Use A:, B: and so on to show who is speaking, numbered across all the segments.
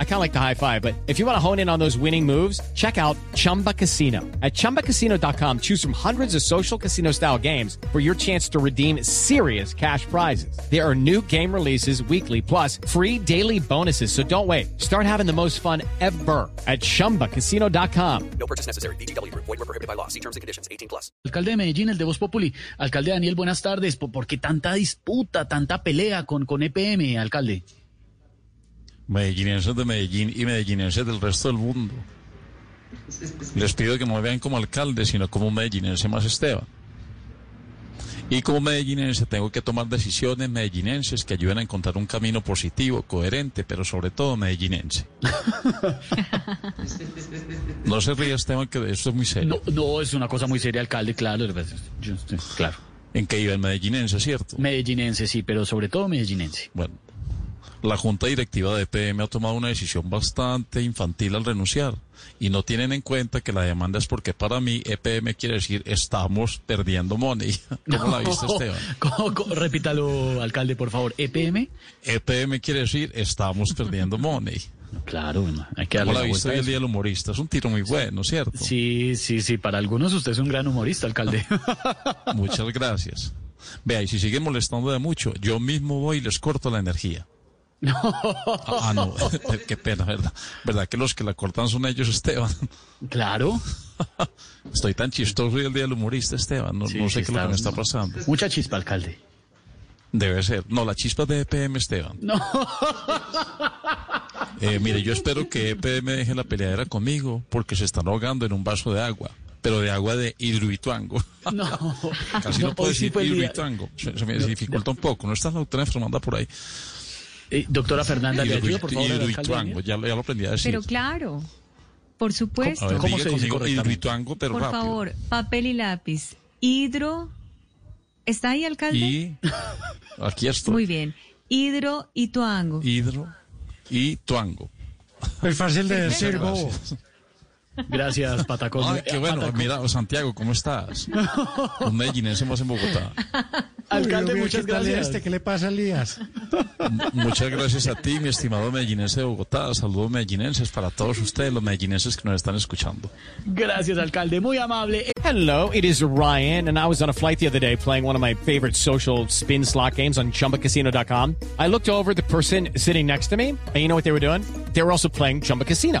A: I kind of like the high five, but if you want to hone in on those winning moves, check out Chumba Casino. At ChumbaCasino.com, choose from hundreds of social casino style games for your chance to redeem serious cash prizes. There are new game releases weekly, plus free daily bonuses. So don't wait. Start having the most fun ever at ChumbaCasino.com.
B: No purchase necessary. BGW. Void were prohibited by law. See terms and conditions. 18 plus.
C: Alcalde de Medellín, el de Voz Populi. Alcalde Daniel, buenas tardes. ¿Por, por qué tanta disputa, tanta pelea con, con EPM, alcalde?
D: Medellinenses de Medellín y medellinenses del resto del mundo. Les pido que no me vean como alcalde, sino como un medellinense más Esteban. Y como medellinense tengo que tomar decisiones medellinenses que ayuden a encontrar un camino positivo, coherente, pero sobre todo medellinense. No se ríe Esteban, que esto es muy serio.
C: No, no, es una cosa muy seria, alcalde, claro. claro.
D: En que iba el medellinense, ¿cierto?
C: Medellinense, sí, pero sobre todo medellinense.
D: Bueno, la junta directiva de EPM ha tomado una decisión bastante infantil al renunciar y no tienen en cuenta que la demanda es porque para mí EPM quiere decir estamos perdiendo money. ¿Cómo la viste, Esteban?
C: ¿Cómo- cómo? repítalo, alcalde, por favor. ¿EPM?
D: EPM quiere decir estamos perdiendo money.
C: Claro, bueno, hay que
D: ¿Cómo
C: darle
D: la
C: la
D: viste
C: vuelta
D: hoy
C: a
D: el. Día del Humorista? Es un tiro muy bueno, ¿cierto?
C: Sí, sí, sí. Para algunos usted es un gran humorista, alcalde.
D: Muchas gracias. Vea, y si siguen molestando de mucho, yo mismo voy y les corto la energía. Ah, no, qué pena, ¿verdad? ¿Verdad que los que la cortan son ellos, Esteban?
C: claro.
D: Estoy tan chistoso hoy el día del humorista, Esteban. No,
C: Sí,
D: no
C: sí
D: sé qué es lo que me está pasando.
C: Mucha chispa, alcalde.
D: Debe ser. No, la chispa de EPM, Esteban.
C: No.
D: Eh, mire, yo espero que EPM deje la peleadera conmigo porque se están ahogando en un vaso de agua. Pero de agua de hidroituango.
C: No.
D: Casi no,
C: No,
D: puedo
C: sí
D: decir
C: día.
D: hidroituango. Se, se me dificulta un poco. No está la doctora enfermanda por ahí.
C: Eh, doctora Fernanda, ¿le ayuda, por favor,
D: Hidroituango. Ya, lo- ya lo aprendí a decir.
E: Pero claro, por supuesto.
D: A ver,
C: ¿Cómo se dice
D: hidroituango, pero
E: Por
D: rápido.
E: favor, papel y lápiz. Hidro. ¿Está ahí, alcalde?
D: Y aquí estoy.
E: Muy bien. Hidro y tuango.
D: Hidro y tuango.
F: Es fácil de decir, bobo.
C: Gracias, Patacón.
D: Ay, qué bueno.
C: Patacón.
D: Mira, Santiago, ¿cómo estás? Un medellinense más en Bogotá.
C: Alcalde,
F: Uy,
C: muchas
F: ¿qué tal
C: gracias.
F: este? ¿Qué le pasa a Elías?
D: Muchas gracias a ti, mi estimado medellinense de Bogotá. Saludos medellinenses para todos ustedes, los medellinenses que nos están escuchando.
C: Gracias, alcalde. Muy amable.
A: Hello, it is Ryan, and I was on a flight the other day playing one of my favorite social spin slot games on chumbacasino.com. I looked over at the person sitting next to me, and you know what they were doing? They were also playing Chumba Casino.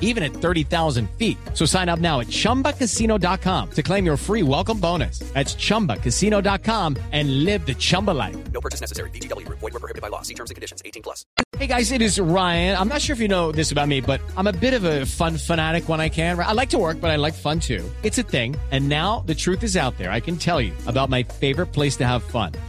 A: even at 30,000 feet. So sign up now at ChumbaCasino.com to claim your free welcome bonus. That's ChumbaCasino.com and live the Chumba life.
B: No purchase necessary. BGW. Void were prohibited by law. See terms and conditions. 18 plus.
A: Hey guys, it is Ryan. I'm not sure if you know this about me, but I'm a bit of a fun fanatic when I can. I like to work, but I like fun too. It's a thing. And now the truth is out there. I can tell you about my favorite place to have fun.